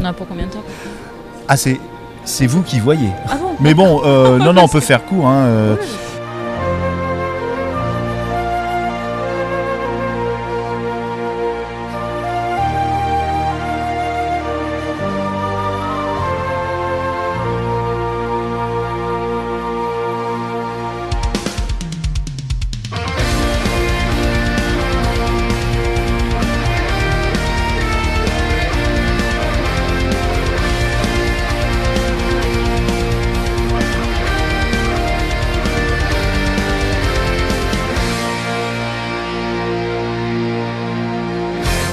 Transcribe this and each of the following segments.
On a pour combien de temps Ah, c'est, c'est vous qui voyez. Ah bon Mais bon, euh, non, non, on peut faire court. Hein, euh.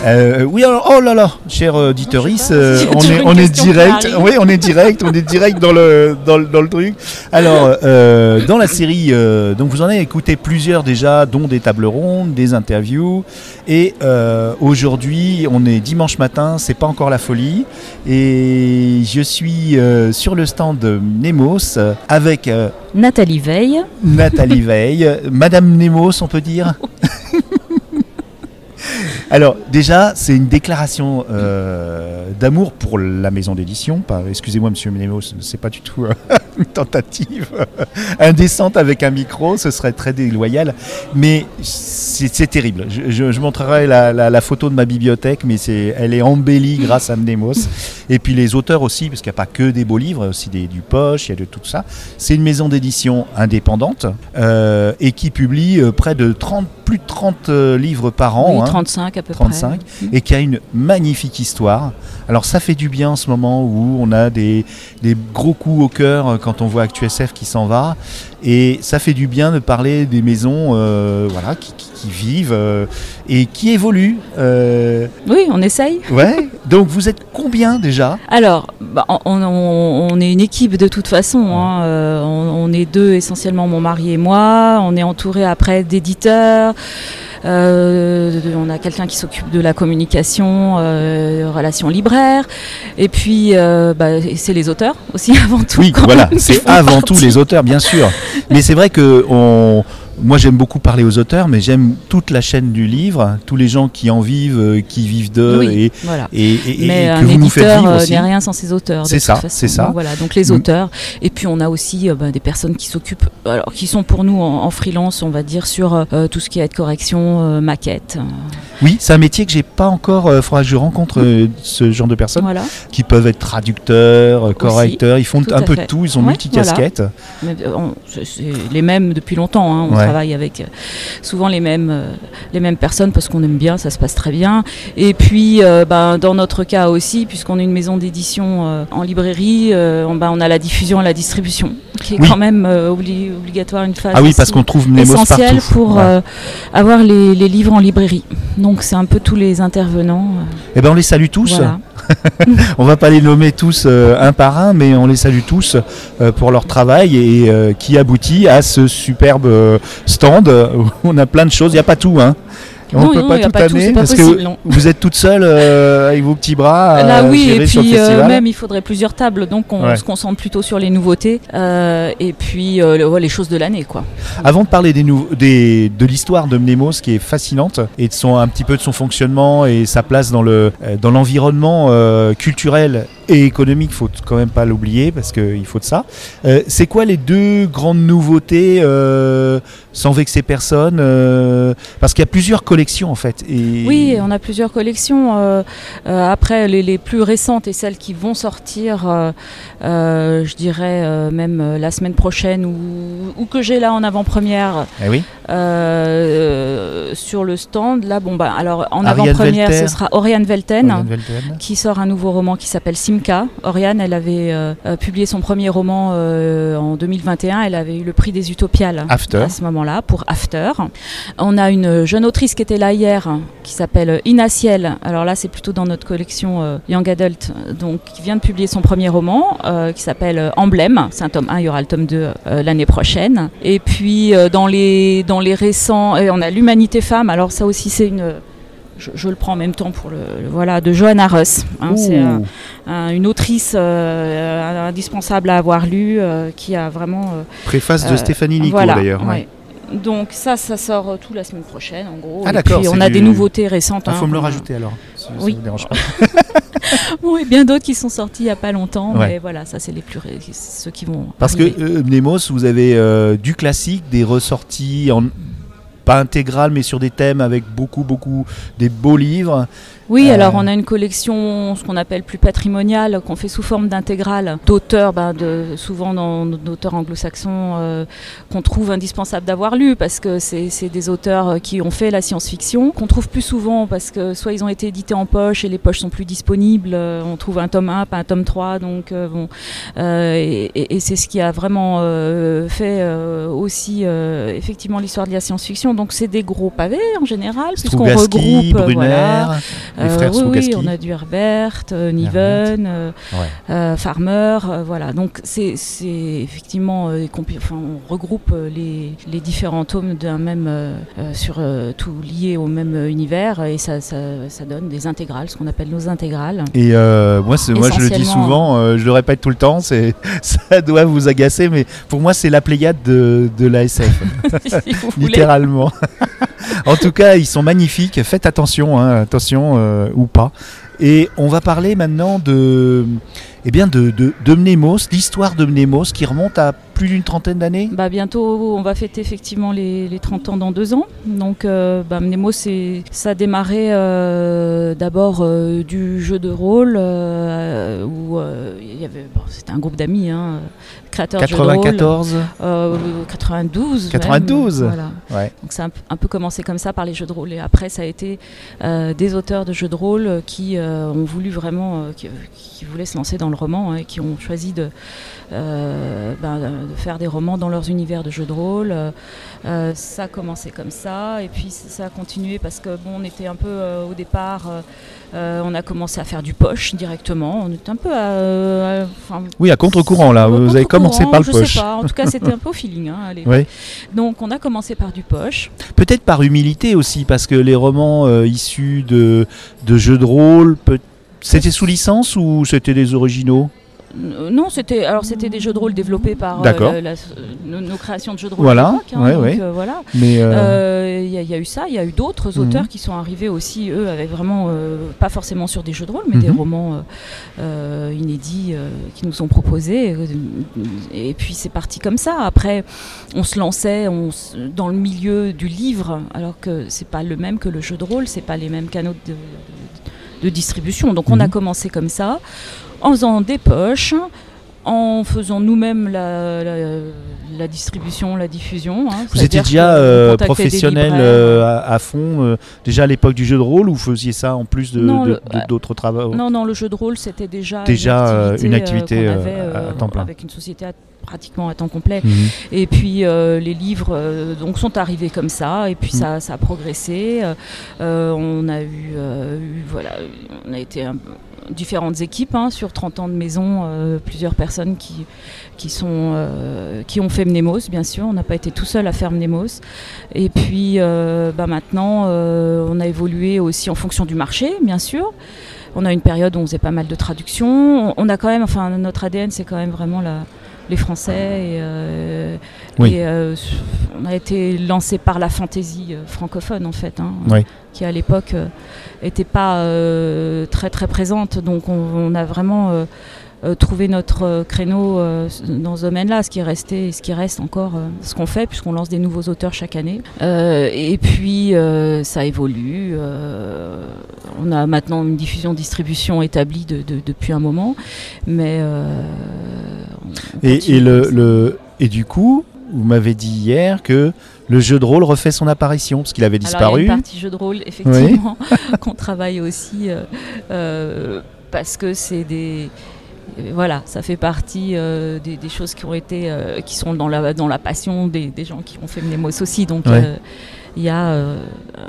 Euh, oui, alors, oh là là, cher euh, pas, on est, on direct. Oui, on est direct, on est direct dans le, dans, le- dans le truc. Alors, euh, dans la série, euh, donc vous en avez écouté plusieurs déjà, dont des tables rondes, des interviews. Et euh, aujourd'hui, on est dimanche matin, c'est pas encore la folie. Et je suis euh, sur le stand de Nemos avec euh, Nathalie Veil. Nathalie Veil, Madame Nemos, on peut dire? Alors déjà, c'est une déclaration euh, d'amour pour la maison d'édition. Excusez-moi, Monsieur Nemos, c'est pas du tout euh, une tentative euh, indécente avec un micro, ce serait très déloyal. Mais c'est terrible. Je, montrerai la, photo de ma bibliothèque, mais elle est embellie grâce à Nemos. Et puis les auteurs aussi, parce qu'il n'y a pas que des beaux livres, il y a aussi des, du poche, il y a de tout ça. C'est une maison d'édition indépendante et qui publie près de 30, plus de 30 euh, livres par an. Oui, hein, 35 à peu 35, près. et qui a une magnifique histoire. Alors ça fait du bien en ce moment où on a des, des gros coups au cœur euh, quand on voit ActuSF qui s'en va. Et ça fait du bien de parler des maisons euh, voilà, qui, qui- qui vivent euh, et qui évoluent. Euh, Oui, on essaye. ouais. Donc vous êtes combien déjà? Alors, bah, on, on- on est une équipe de toute façon. hein. Euh, on, on est deux essentiellement, mon mari et moi. On est entouré après d'éditeurs. Euh, on a quelqu'un qui s'occupe de la communication, euh, relations libraires. Et puis, euh, bah, c'est les auteurs aussi avant tout. Oui, voilà, c'est avant tout les auteurs, bien sûr. Mais c'est vrai que on, moi j'aime beaucoup parler aux auteurs, mais j'aime toute la chaîne du livre, tous les gens qui en vivent, euh, qui vivent d'eux Oui, et, voilà. et, et- et Mais que un vous nous faites vivre euh, aussi. n'est rien sans ses auteurs. C'est ça, c'est ça. Donc voilà, donc les Mm. auteurs. Et puis on a aussi euh, bah, des personnes qui s'occupent, alors qui sont pour nous en, en freelance, on va dire sur euh, tout ce qui est aide correction, euh, maquette. Oui, c'est un métier que j'ai pas encore. Il faudra que je rencontre ce genre de personnes voilà. qui peuvent être traducteurs, correcteurs. Ils font un peu de tout. Ils sont Ouais, multicasquettes. C'est les mêmes depuis longtemps. hein. On Ouais. Travaille avec euh, souvent les mêmes, euh, les mêmes personnes parce qu'on aime bien, ça se passe très bien. Et puis, euh, ben, dans notre cas aussi, puisqu'on est une maison d'édition en librairie, on, ben, on a la diffusion et la distribution, qui est Oui. quand même obli- obligatoire une phase. Ah oui, parce qu'on trouve Nemos essentiel partout. pour Ouais. avoir les, les livres en librairie. Donc c'est un peu tous les intervenants. Eh ben on les salue tous. voilà. On va pas les nommer tous euh, un par un, mais on les salue tous euh, pour leur travail et euh, qui aboutit à ce superbe stand où on a plein de choses. Il n'y a pas tout, hein. On Non, peut pas tout amener parce possible, que non. vous êtes toute seule euh, avec vos petits bras. à Là oui, et puis euh, même il faudrait plusieurs tables, donc on Ouais. se concentre plutôt sur les nouveautés euh, et puis euh, le- ouais, les choses de l'année quoi. Avant de parler des nou- des- de l'histoire de Mnemos qui est fascinante et de son, un petit peu de son fonctionnement et sa place dans le euh, dans l'environnement euh, culturel et économique, faut quand même pas l'oublier parce qu'il faut de ça. Euh, c'est quoi les deux grandes nouveautés euh, sans vexer personne euh, Parce qu'il y a plusieurs collections en fait. Et... Oui, on a plusieurs collections. après, les, les plus récentes et celles qui vont sortir, je dirais même la semaine prochaine ou, ou que j'ai là en avant-première Eh oui. sur le stand. Là, bon, bah, alors en avant-première, ce sera Oriane Velten. Qui sort un nouveau roman qui s'appelle Oriane, elle avait euh, euh, publié son premier roman euh, en 2021. Elle avait eu le prix des Utopiales After. à ce moment-là pour After. On a une jeune autrice qui était là hier qui s'appelle Ina Ciel. Alors là, c'est plutôt dans notre collection euh, Young Adult, donc qui vient de publier son premier roman qui s'appelle Emblème. C'est un tome 1, il y aura le tome 2 euh, l'année prochaine. Et puis dans les dans les récents, et on a l'Humanité Femme. Alors ça aussi, c'est une je, je le prends en même temps pour le, le- voilà de Johanna Russ. hein, c'est un- un- une autrice euh, indispensable à avoir lu, euh, qui a vraiment euh, Préface de euh, Stéphanie Nico voilà, d'ailleurs. ouais. Donc ça, ça sort euh, tout la semaine prochaine en gros. Ah, Et d'accord, puis on a des nouveautés récentes. Il hein, faut me le rajouter alors. ça Oui. vous dérange pas. Bon, et bien d'autres qui sont sortis il n'y a pas longtemps, Ouais. mais voilà, ça c'est les plus ceux qui vont. Parce que euh, Mnemos, vous avez euh, du classique, des ressorties en pas intégrales, mais sur des thèmes avec beaucoup, beaucoup des beaux livres. Oui, Euh, alors on a une collection, ce qu'on appelle plus patrimoniale, qu'on fait sous forme d'intégrale, d'auteurs, ben, de, souvent dans- d'auteurs anglo-saxons, euh, qu'on trouve indispensable d'avoir lu, parce que c'est des auteurs euh, qui ont fait la science-fiction, qu'on trouve plus souvent, parce que soit ils ont été édités en poche et les poches sont plus disponibles, on trouve un tome 1, pas un tome 3, donc euh, bon, et, et- et c'est ce qui a vraiment fait aussi effectivement l'histoire de la science-fiction. Donc c'est des gros pavés en général, puisqu'on regroupe, euh, Brunner, voilà, les frères euh, oui, oui, Strugatsky. on a du Herbert, euh, Herbert. Niven, Ouais. Farmer, voilà. Donc c'est effectivement, enfin, on regroupe les, les différents tomes d'un même sur tout lié au même univers et ça, ça, ça donne des intégrales, ce qu'on appelle nos intégrales. Et moi, moi, je le dis souvent, je le répète tout le temps, c'est, ça doit vous agacer, mais pour moi, c'est la Pléiade de, de la SF, si vous en tout cas, ils sont magnifiques. Faites attention, hein, attention euh, ou pas. Et on va parler maintenant de, eh bien, de, de, de Mnémos, l'histoire de Mnémos qui remonte à plus d'une trentaine d'années. Bah bientôt, on va fêter effectivement les, les 30 ans dans deux ans. Donc, euh, bah, Mnemo, c'est- ça a démarré euh, d'abord euh, du jeu de rôle euh, où il y avait, bon, c'était un groupe d'amis, hein, créateurs de jeux de rôle. 94. Euh, 92. même, 92. voilà. Ouais. Donc ça a un, un peu commencé comme ça par les jeux de rôle. Et après, ça a été des auteurs de jeux de rôle qui ont voulu vraiment, qui, qui voulaient se lancer dans le roman hein, et qui ont choisi de, euh, ben, de faire des romans dans leurs univers de jeux de rôle. Euh, ça a commencé comme ça et puis ça a continué parce que bon, on était un peu euh, au départ. on a commencé à faire du poche directement. On était un peu à, Oui, à contre-courant là. Vous avez commencé par le je poche. sais pas. En tout cas, c'était un peu au feeling. Hein. Donc, on a commencé par du poche. Peut-être par humilité aussi, parce que les romans issus de, de jeux de rôle, peut- c'était sous licence ou c'était des originaux Non, c'était alors c'était des jeux de rôle développés par euh, la- nos, nos créations de jeux de rôle. Voilà, hein, ouais, donc, ouais. euh, voilà. Mais euh, Euh, Il y, a- il y a eu ça, il y a eu d'autres Mhm. auteurs qui sont arrivés aussi, eux, avec vraiment, pas forcément sur des jeux de rôle, mais des Mhm. romans inédits qui nous ont proposés. Et puis c'est parti comme ça. Après, on se lançait on s- dans le milieu du livre, alors que c'est pas le même que le jeu de rôle, c'est pas les mêmes canaux de, de- de distribution. Donc on a Mhm. commencé comme ça, en faisant des poches en faisant nous-mêmes la, la, la distribution, la diffusion. hein. vous étiez déjà euh, professionnel euh, à, à fond, euh, déjà à l'époque du jeu de rôle, ou vous faisiez ça en plus d'autres travaux? Non, non, le jeu de rôle, c'était déjà, Déjà, une une activité, avait, à- temps plein. avec une société à- pratiquement à temps complet. Mhm. Et puis les livres donc sont arrivés comme ça, et puis Mm. ça, ça a progressé. On a eu, eu- voilà, on a été un- différentes équipes hein, sur 30 ans de maison, euh, plusieurs personnes qui qui sont euh, qui ont fait Mnemos, bien sûr. On n'a pas été tout seul à faire Mnemos. Et puis euh, bah, maintenant, on a évolué aussi en fonction du marché, bien sûr. On a une période où on faisait pas mal de traductions. On, on a quand même, enfin, notre ADN, c'est quand même vraiment la, les Français. Et, euh, Oui. et, euh, on a été lancé par la fantaisie euh, francophone, en fait, hein, Oui. qui à l'époque n'était pas très très présente. Donc on, on a vraiment trouvé notre créneau dans ce domaine-là, ce qui est resté et ce qui reste encore ce qu'on fait, puisqu'on lance des nouveaux auteurs chaque année. Euh, et puis euh, ça évolue. euh, on a maintenant une diffusion-distribution établie de- de- depuis un moment, mais on- Et, et le, et du coup, vous m'avez dit hier que le jeu de rôle refait son apparition, parce qu'il avait Alors, il y a disparu. une partie jeu de rôle, effectivement, qu'on travaille aussi euh, euh, parce que c'est des. Voilà, ça fait partie euh, des, des choses qui ont été, euh, qui sont dans la, dans la passion des, des gens qui ont fait Mnemos aussi. Donc, Ouais. euh, il y a. euh,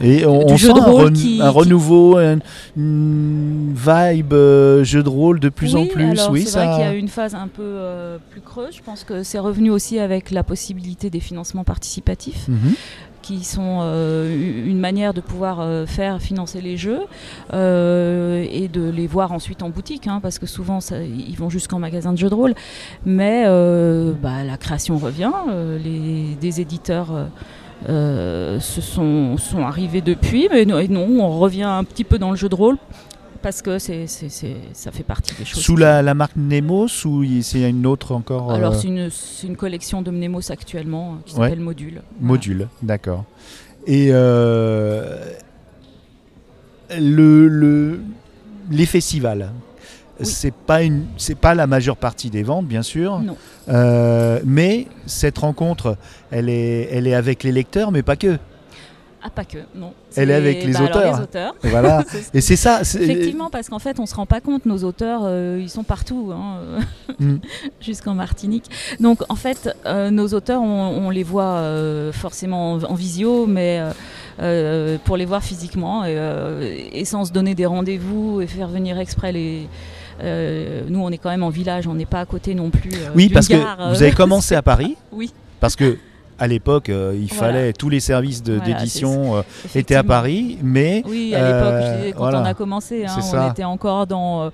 Et on, du on jeu sent de un, rôle qui- un qui- renouveau, un- une vibe euh, jeu de rôle de plus en plus. alors, oui, c'est ça. vrai qu'il y a une phase un peu euh, plus creuse. Je pense que c'est revenu aussi avec la possibilité des financements participatifs. Mhm. qui sont euh, une manière de pouvoir euh, faire financer les jeux euh, et de les voir ensuite en boutique, hein, parce que souvent ça- ils vont jusqu'en magasin de jeux de rôle. Mais bah, la création revient, les, des éditeurs se sont, sont arrivés depuis. Mais non, on revient un petit peu dans le jeu de rôle parce que c'est, c'est- c'est- ça fait partie des choses. Sous la, la marque Nemos ou il- c'est une autre encore Alors euh, c'est une, c'est une collection de Mnemos actuellement euh, qui Ouais. s'appelle Module. Voilà. module D'accord. Et euh, le, le- les festivals, Oui. c'est pas une, c'est pas la majeure partie des ventes, bien sûr. Non. Euh, mais cette rencontre, elle est, elle est avec les lecteurs, mais pas que. Ah pas que, non. Elle est avec les bah, alors, auteurs. les auteurs. Et voilà. Et c'est ça. Effectivement, parce qu'en fait, on se rend pas compte, nos auteurs, euh, ils sont partout, hein, Mm. jusqu'en Martinique. Donc, en fait, euh, nos auteurs, on, on les voit euh, forcément en, en visio, mais pour les voir physiquement et, et sans se donner des rendez-vous et faire venir exprès les. Euh, nous, on est quand même en village, on n'est pas à côté non plus. euh, Oui, parce que gare, euh, vous avez commencé à Paris. Oui. Parce que à l'époque, euh, il Voilà. fallait tous les services Voilà, d'édition euh, étaient à. Paris, mais Oui, à l'époque, Euh, quand voilà. on a commencé, hein, on ça. était encore dans.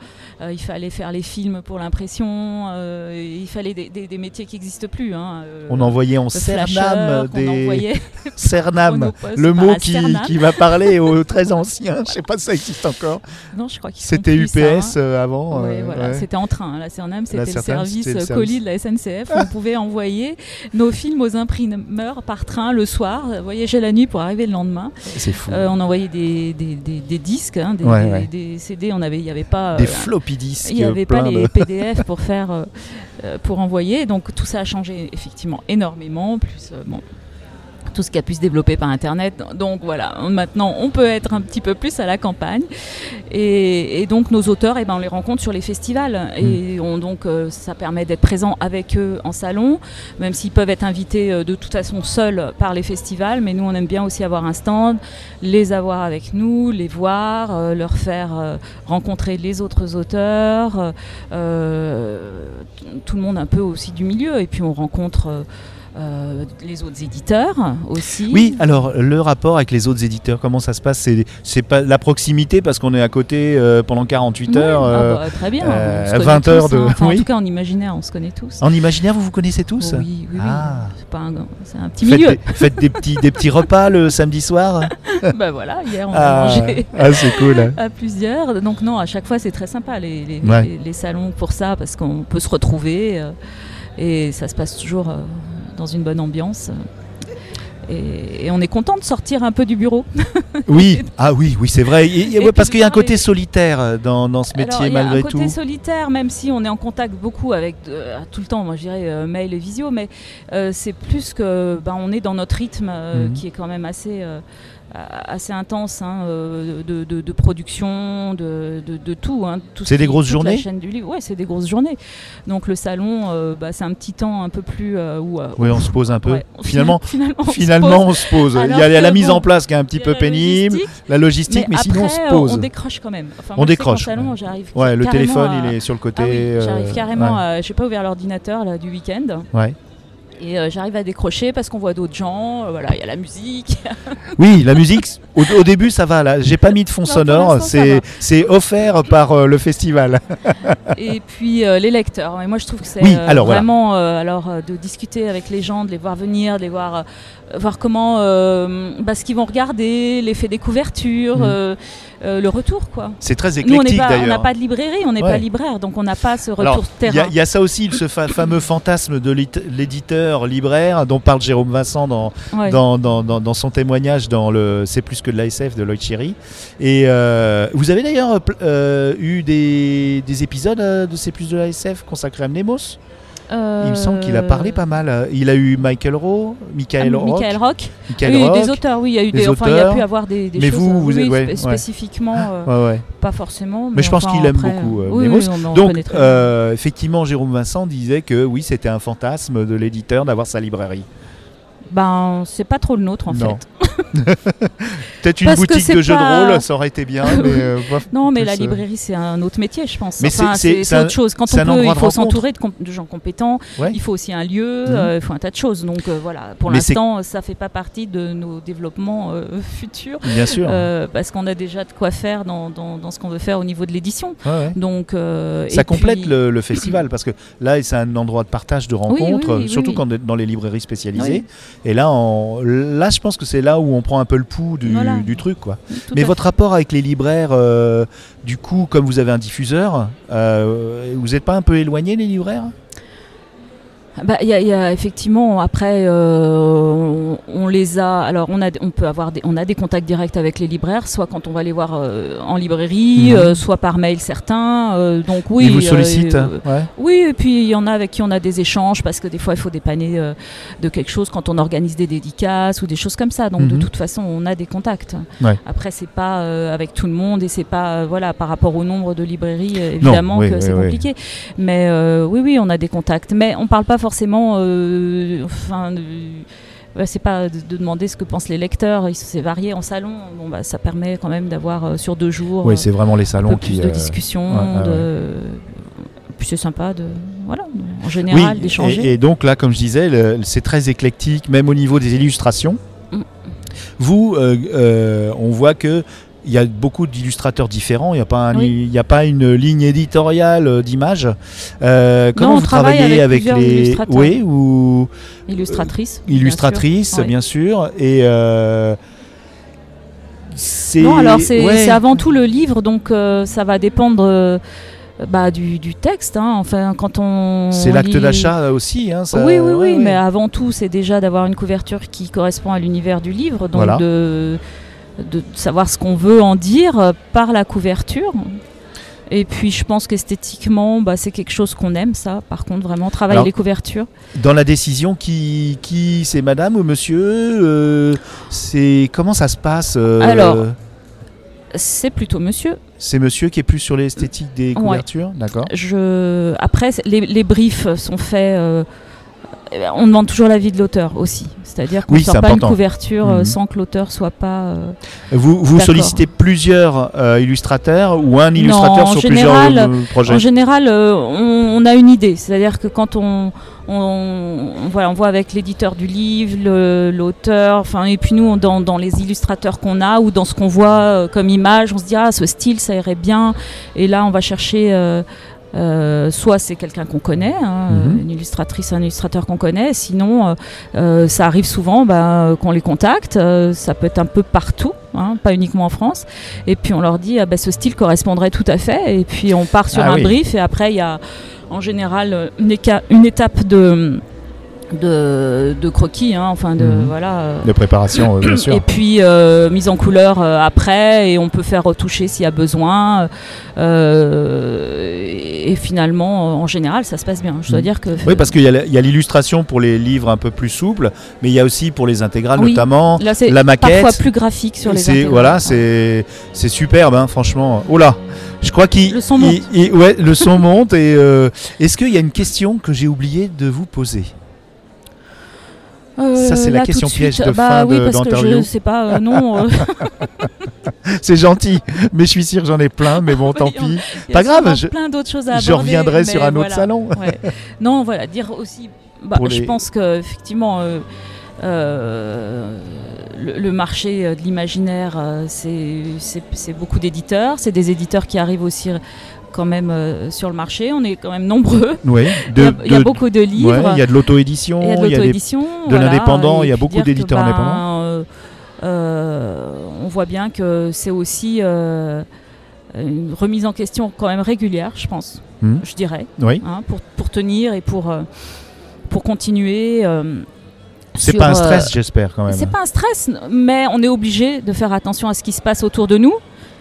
il fallait faire les films pour l'impression, il fallait des, des- des métiers qui n'existent plus. hein, on envoyait en Cernam des Cernam, le mot qui, Cernam. qui va parler aux très anciens. Je sais pas si ça existe encore. Non, je crois font C'était UPS hein. avant. Ouais, voilà, ouais. C'était en train. La Cernam, c'était le service colis de la SNCF. on pouvait envoyer nos films aux imprimeurs par train le soir, euh, voyager la nuit pour arriver le lendemain. C'est fou. Euh, on envoyait des, des- des- des disques, hein, des, Ouais, des- ouais. des CD. On avait, il n'y avait pas. Des euh, floppy disks. Il n'y avait pas les PDF pour faire, pour envoyer. Donc tout ça a changé effectivement énormément. Plus bon, tout ce qui a pu se développer par Internet. Donc voilà, maintenant on peut être un petit peu plus à la campagne. Et, et donc nos auteurs, eh ben, on les rencontre sur les festivals. Et on, donc euh, ça permet d'être présent avec eux en salon, même s'ils peuvent être invités euh, de toute façon seuls par les festivals. Mais nous, on aime bien aussi avoir un stand, les avoir avec nous, les voir, euh, leur faire rencontrer les autres auteurs, tout le monde un peu aussi du milieu. Et puis on rencontre euh, les autres éditeurs aussi. Oui, alors le rapport avec les autres éditeurs, comment ça se passe C'est c'est pas la proximité parce qu'on est à côté euh, pendant 48 Oui, heures. ah euh, bah, très bien. euh, on se connaît 20 tous, heures de- hein. Enfin, oui. En tout cas, en imaginaire, on se connaît tous. En imaginaire, vous vous connaissez tous Oh oui, oui. Ah. C'est pas un, c'est un petit Faites milieu. des, faites des petits, des petits repas le samedi soir bah voilà, hier on a Ah, mangé. ah, c'est cool. à plusieurs. Donc non, à chaque fois c'est très sympa les, les, Ouais. les- les salons pour ça parce qu'on peut se retrouver et ça se passe toujours dans une bonne ambiance. Et, et on est content de sortir un peu du bureau. Oui, ah oui, oui, c'est vrai. Et- et parce qu'il y a un côté solitaire euh, dans, dans ce métier Alors, il y a malgré un côté tout. solitaire, même si on est en contact beaucoup avec euh, tout le temps, moi je dirais euh, mail et visio, mais euh, c'est plus que ben, on est dans notre rythme Mhm. qui est quand même assez, assez intense hein, euh, de, de- de production, de, tout. hein, tout ce C'est des grosses journées la chaîne du livre, ouais, c'est des grosses journées. Donc le salon, euh, bah, c'est un petit temps un peu plus euh, où, euh, Oui, on se pose un peu. ouais, Finalement, finalement, on se pose. on se pose. Il y a, la mise en place qui est un petit peu la pénible, logistique, la logistique, mais, sinon on se pose. On décroche quand même. Enfin, On moi, décroche, salon, ouais. le téléphone, à- il est sur le côté. ah oui, euh, j'arrive carrément ouais. à. J'ai pas ouvert l'ordinateur du week-end. Ouais. Et euh, j'arrive à décrocher parce qu'on voit d'autres gens. euh, voilà, il y a la musique. Oui, la musique, au, au début ça va là. J'ai pas mis de fond Non, sonore, c'est offert par euh, le festival. et puis les lecteurs. Et moi, je trouve que c'est Oui, alors, voilà. vraiment alors de discuter avec les gens, de les voir venir, de les voir. voir comment bah, ce qu'ils vont regarder, l'effet des couvertures, euh, euh, le retour quoi. C'est très éclectique pas, on n'a d'ailleurs. pas de librairie, on n'est Ouais. pas libraire, donc on n'a pas ce retour Alors, terrain. il y a ça aussi, ce fa- fameux fantasme de l'ét- libraire dont parle Jérôme Vincent dans, Ouais. dans, dans- dans- dans son témoignage dans le C'est plus que de l'ASF de Lloyd Cherry. Et euh, vous avez d'ailleurs euh, euh, eu des, des épisodes de C'est plus de l'ASF consacrés à Mnemos? Il me semble qu'il a parlé pas mal. Il a eu Michael Rowe, Michael Ah, Rock. Michael Rock. Michael oui, Rock. des auteurs, oui, il y a eu des des, enfin, il y a auteurs. pu avoir des, des Mais choses. vous, vous oui, êtes- ouais, spé- ouais. spécifiquement, euh, Ouais, pas forcément. Mais je pense enfin, qu'il aime après, beaucoup, euh, oui, Nemos. oui, on- on Donc, euh, effectivement, Jérôme Vincent disait que oui, c'était un fantasme de l'éditeur d'avoir sa librairie. Ben, c'est pas trop le nôtre en Non. fait. Peut-être une Parce boutique de jeux pas- de rôle, ça aurait été bien. mais, euh, Non, mais la euh, librairie, c'est un autre métier, je pense. Mais Enfin, c'est- autre chose. Quand on peut, il faut s'entourer de, gens compétents. Ouais. Il faut aussi un lieu, Mhm. euh, il faut un tas de choses. Donc euh, voilà, pour l'instant, ça fait pas partie de nos développements futurs. Bien sûr. parce qu'on a déjà de quoi faire dans, dans- dans ce qu'on veut faire au niveau de l'édition. Ouais, ouais. Donc, Ça et complète puis- le, le festival parce que là, c'est un endroit de partage, de rencontre, oui, oui, surtout oui. quand on est dans les librairies spécialisées. Et là, là, je pense que c'est là où on prend un peu le pouls du, Voilà. du truc, quoi. Tout Mais votre rapport avec les libraires, euh, du coup, comme vous avez un diffuseur, euh, vous n'êtes pas un peu éloigné les libraires? Bah, il y, a- il y a effectivement après euh, on, on les a alors on a on peut avoir des, on a des contacts directs avec les libraires soit quand on va les voir euh, en librairie Mhm. euh, soit par mail certains donc oui Ils vous sollicitent euh, ouais. oui et puis il y en a avec qui on a des échanges parce que des fois il faut dépanner de quelque chose quand on organise des dédicaces ou des choses comme ça donc de Mhm. toute façon on a des contacts Ouais. après c'est pas avec tout le monde et c'est pas voilà par rapport au nombre de librairies évidemment oui, que oui, c'est oui. compliqué mais oui, oui, on a des contacts. Mais on parle pas forcément. Euh, enfin, ouais, c'est pas de, de demander ce que pensent les lecteurs. C'est varié en salon. Bon, bah, ça permet quand même d'avoir euh, sur deux jours Oui, euh, c'est vraiment les un salons qui. de euh, discussions. ouais, ouais, de... Puis c'est sympa de voilà, en général d'échanger. Et, et donc là, comme je disais, c'est très éclectique, même au niveau des illustrations. Mm. Vous, euh, euh, on voit que il y a beaucoup d'illustrateurs différents. Il n'y a pas, un- Oui. il y a pas une ligne éditoriale euh, d'images. Euh, comment on vous travaille travaillez avec les oui ou Illustratrice. bien illustratrices, sûr. Ouais. bien sûr, et euh, c'est Non, alors c'est ouais. avant tout le livre, donc euh, ça va dépendre euh, bah, du, du texte. hein. Enfin, quand on. C'est l'acte lit- d'achat aussi, hein, ça- oui, oui, oui, mais avant tout, c'est déjà d'avoir une couverture qui correspond à l'univers du livre, donc Voilà. de, de savoir ce qu'on veut en dire euh, par la couverture. Et puis, je pense qu'esthétiquement, bah, c'est quelque chose qu'on aime, ça. Par contre, vraiment, travailler Alors- les couvertures. Dans la décision, qui, qui c'est madame ou monsieur euh, C'est comment ça se passe euh, Alors, C'est plutôt monsieur. c'est monsieur qui est plus sur l'esthétique des Ouais. couvertures, d'accord Je... Après, les, les briefs sont faits. euh, on demande toujours l'avis de l'auteur aussi. C'est-à-dire qu'on ne Oui, sort c'est pas important. une couverture euh, Mhm. sans que l'auteur soit pas. euh, Vous, vous sollicitez plusieurs euh, illustrateurs ou un illustrateur sur général- plusieurs euh, projets? En général, on, on a une idée. C'est-à-dire que quand on, on, on- voilà, on voit avec l'éditeur du livre, l'auteur, enfin, et puis nous, on- dans, dans les illustrateurs qu'on a ou dans ce qu'on voit comme image, on se dit ah ce style ça irait bien. Et là, on va chercher. Euh, soit c'est quelqu'un qu'on connaît, hein, Mhm. euh, une illustratrice, un illustrateur qu'on connaît. Sinon, euh, ça arrive souvent bah, qu'on les contacte. Ça peut être un peu partout, hein, pas uniquement en France. Et puis on leur dit, ah, bah, ce style correspondrait tout à fait. Et puis on part sur Ah un oui. brief. Et après, il y a en général une, éca- une étape de, de, de croquis, hein, enfin de Mhm. voilà. euh, de préparation, euh, bien sûr. et puis euh, mise en couleur après, et on peut faire retoucher s'il y a besoin. Et, et finalement, en général, ça se passe bien. Je dois Mhm. dire que. Oui, parce qu'il y a l'illustration pour les livres un peu plus souples, mais il y a aussi pour les intégrales Oui. notamment. Là, la maquette. parfois plus graphique sur les intégrales. voilà, c'est c'est superbe, hein, franchement. Oh là, je crois qu'il Le son monte. il- ouais, le son monte. Et est-ce qu'il y a une question que j'ai oublié de vous poser? Ça, c'est la Euh, question piège de bah, fin oui, de- parce que d'interview. je sais pas, euh, non. euh, C'est gentil, mais je suis sûr que j'en ai plein. Mais bon, tant Oui, pis. Pas grave, je- plein d'autres choses à Je aborder, reviendrai sur un autre salon. Ouais. Non, voilà, dire aussi. bah, Je les- pense que effectivement, euh, euh, le, le marché euh, de l'imaginaire, euh, c'est beaucoup d'éditeurs. C'est des éditeurs qui arrivent aussi euh, quand même euh, sur le marché. On est quand même nombreux. Oui, Il y a- de- il y, a de- beaucoup de ouais, livres. il y a de l'auto-édition, il y a de l'auto-édition. de l'indépendant, il y a beaucoup d'éditeurs ben, indépendants. euh, euh, on voit bien que c'est aussi une remise en question quand même régulière, je pense, Hmm. je dirais, Oui, hein, pour, pour tenir et pour, pour continuer. euh, c'est pas un euh, stress, j'espère quand même. c'est pas un stress, mais on est obligé de faire attention à ce qui se passe autour de nous.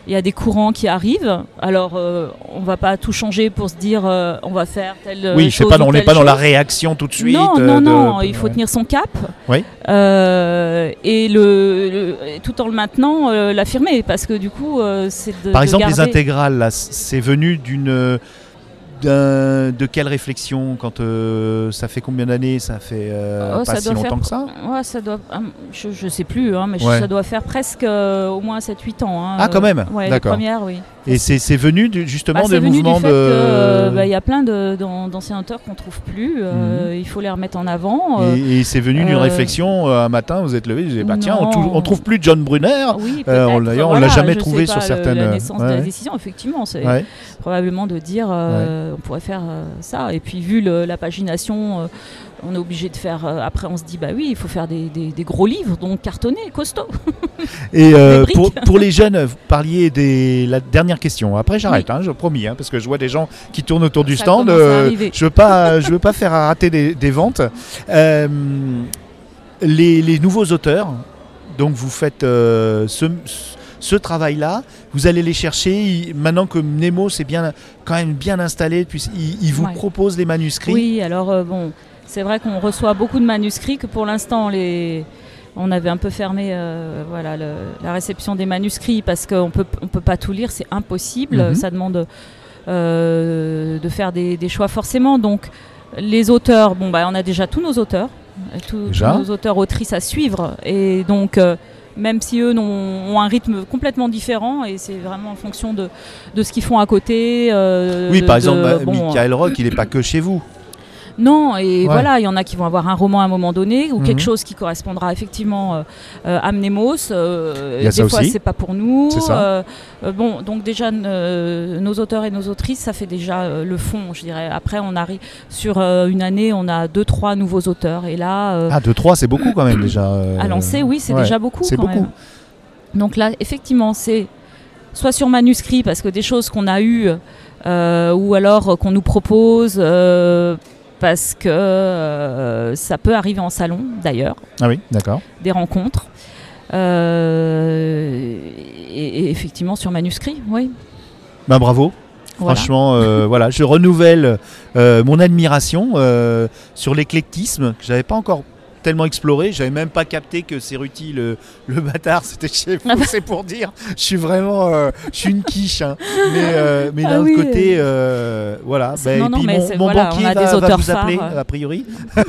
Il y a des courants qui arrivent. Alors, euh, on va pas tout changer pour se dire euh, on va faire telle Oui, chose pas, ou on n'est pas dans la réaction tout de suite. Non, euh, non, de- non, il faut ouais. tenir son cap. Oui. Euh, et le, le- tout en le maintenant, euh, l'affirmer, parce que du coup, euh, c'est de. Par de exemple, les intégrales, là, c'est venu d'une d'un- de quelle réflexion quand euh, ça fait combien d'années Ça fait euh, Oh, pas ça si doit longtemps faire- que ça? Ouais, ça doit. hum, Je, je sais plus, hein, mais Ouais. ça doit faire presque euh, au moins 7-8 ans. hein, Ah, quand euh, même Ouais, D'accord. premières, oui. Et c'est c'est venu du- justement Bah, des venu mouvements du fait de. euh, bah, il y a plein d'anciens auteurs qu'on trouve plus. euh, Il faut les remettre en avant. euh, Et, et c'est venu d'une euh, réflexion un matin, vous êtes levé, vous avez dit bah tiens, on, on trouve plus John Brunner. oui, on- d'ailleurs, on voilà, l'a jamais trouvé sur certaines- La naissance de la décision, effectivement, c'est Ouais. probablement de dire on pourrait faire ça. Et puis, vu le- la pagination, on est obligé de faire. euh, après, on se dit bah oui, il faut faire des, des- des gros livres, donc cartonnés, costauds. Et euh, Des pour, pour les jeunes, vous parliez des la dernière question. Après j'arrête, hein, je promis, hein, parce que je vois des gens qui tournent autour du Ça stand. euh, je veux pas, je veux pas faire rater des, des ventes. Euh, les, les nouveaux auteurs, donc vous faites euh, ce, ce travail-là, vous allez les chercher. maintenant que Nemo c'est bien, quand même bien installé, puis il, il vous Ouais. propose les manuscrits. Oui, alors euh, bon, c'est vrai qu'on reçoit beaucoup de manuscrits que pour l'instant les on avait un peu fermé euh, voilà, le- la réception des manuscrits parce qu'on peut, on peut pas tout lire, c'est impossible. Mhm. Ça demande euh, de faire des, des choix forcément. Donc les auteurs, bon bah on a déjà tous nos auteurs, tous, nos auteurs autrices à suivre et donc euh, même si eux ont un rythme complètement différent et c'est vraiment en fonction de, de ce qu'ils font à côté. euh, Oui, de- par de- exemple, bah, bon, Michael Rock, il n'est pas que chez vous. Non, et Ouais. voilà, il y en a qui vont avoir un roman à un moment donné ou Mhm. quelque chose qui correspondra effectivement euh, euh, à Mnemos. euh, des fois, c'est pas pour nous. Ça. Euh, bon, donc déjà, nos auteurs et nos autrices, ça fait déjà le fond, je dirais. Après, on arrive sur une année, on a deux, trois nouveaux auteurs, et là, Ah, 2-3, c'est beaucoup quand même déjà. à lancer, oui, c'est ouais, déjà beaucoup. c'est beaucoup. même. Donc là, effectivement, c'est soit sur manuscrit, parce que des choses qu'on a eues, euh, ou alors qu'on nous propose, euh, parce que euh, ça peut arriver en salon, d'ailleurs, Ah oui, d'accord. des rencontres. Euh, et, et effectivement, sur manuscrit, oui. Bah bravo. Voilà. Franchement, euh, voilà, je renouvelle mon admiration sur l'éclectisme que j'avais pas encore tellement exploré. J'avais même pas capté que Cerruti, le, le bâtard, c'était chez vous. Ah bah. C'est pour dire, je suis vraiment, euh, je suis une quiche. hein. Mais, euh, mais Ah d'un autre côté, euh, voilà. C'est- bah, non, et non, puis mais mon, c'est- mon voilà, banquier va, des va auteurs vous appeler, a priori.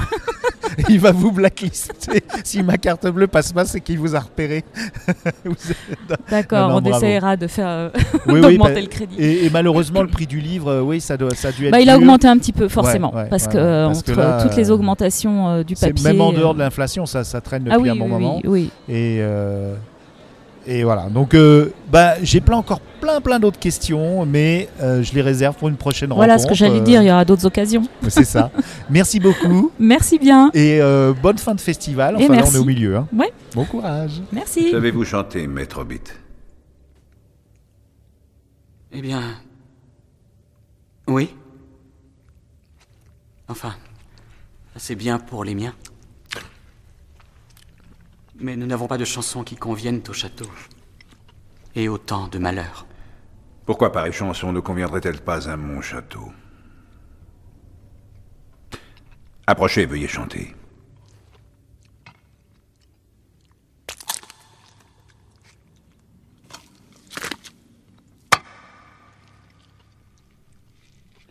Il va vous blacklister. si ma carte bleue passe pas, c'est qu'il vous a repéré. D'accord, on bravo. essaiera de faire euh, Oui, oui, d'augmenter bah, le crédit. et, et malheureusement, le prix du livre, euh, oui, ça, doit, ça a dû être. Bah, il a augmenté un petit peu, forcément, ouais, parce ouais, que ouais. euh, Parce que entre là, toutes les augmentations euh, du papier. même en dehors de l'inflation, ça, ça traîne depuis ah oui, un oui, bon oui, moment. oui. Et, euh, et voilà. Donc, euh, bah, j'ai plein, encore plein, plein d'autres questions, mais euh, je les réserve pour une prochaine Voilà ce que rencontre. j'allais euh, dire, il y aura d'autres occasions. C'est ça. Merci beaucoup Merci bien. et euh, bonne fin de festival. Et Enfin, là, on est au milieu. hein. Ouais. Bon courage. Merci. Savez-vous chanter, maître Hobbit? Eh bien. Oui. Enfin, c'est bien pour les miens. Mais nous n'avons pas de chansons qui conviennent au château. Et autant de malheurs. Pourquoi pareille chanson ne conviendrait-elle pas à mon château? Approchez, veuillez chanter.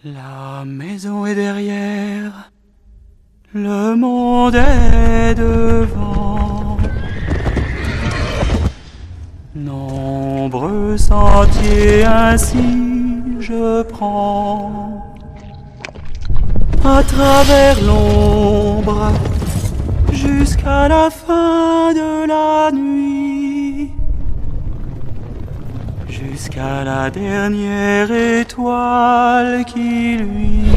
La maison est derrière, le monde est devant. Sentiers ainsi je prends à travers l'ombre jusqu'à la fin de la nuit. Jusqu'à la dernière étoile qui luit.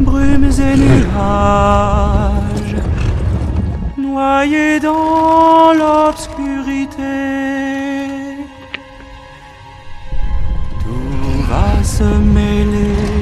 Brumes et nuages, noyés dans l'obscurité. Tout va se mêler.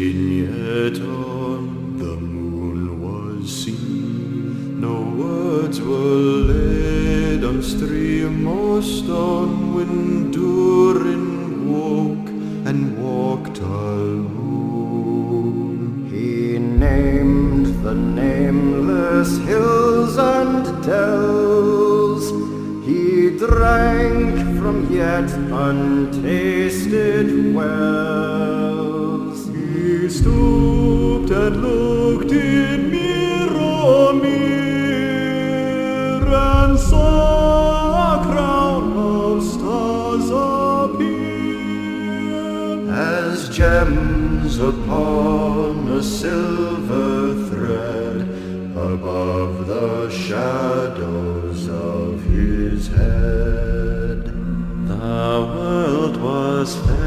No yet on the moon was seen. No words were laid on stream or stone when Durin woke and walked alone. He named the nameless hills and dells. He drank from yet untasted wells. He stooped and looked in Mirror and saw a crown of stars appear as gems upon a silver thread above the shadows of his head. The world was fair,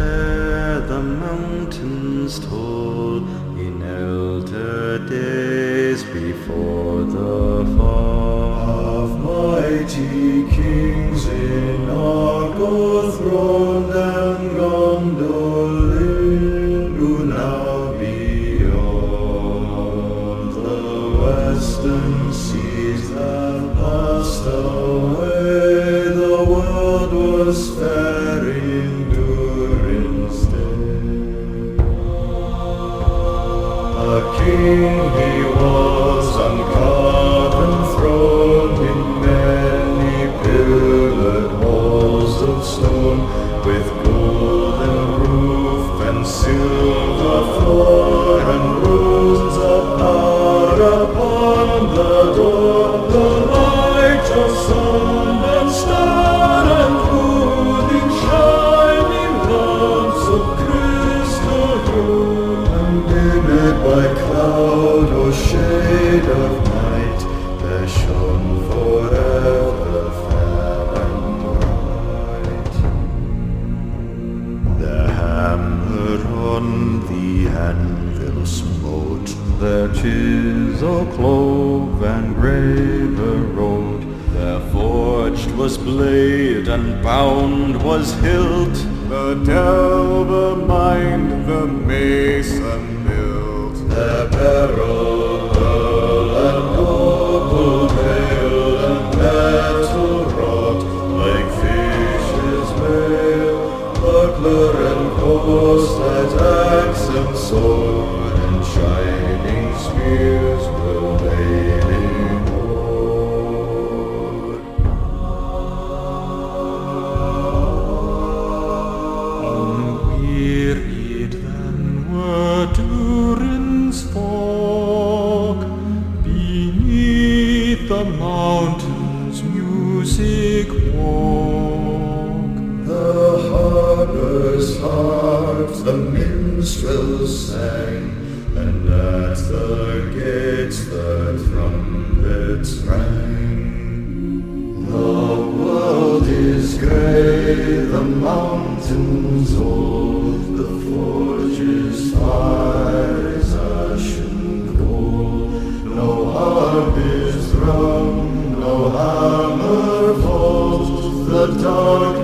shining spears will laid in. Unwearied then were Durin's folk beneath the mountain's music walk. The harper's harps, the minstrels sang, the gates the trumpets rang. The world is grey, the mountains old, the forges is ashen gold. No harp is drum, no hammer falls, the dark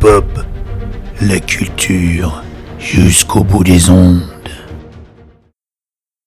Pop, la culture jusqu'au bout des ondes.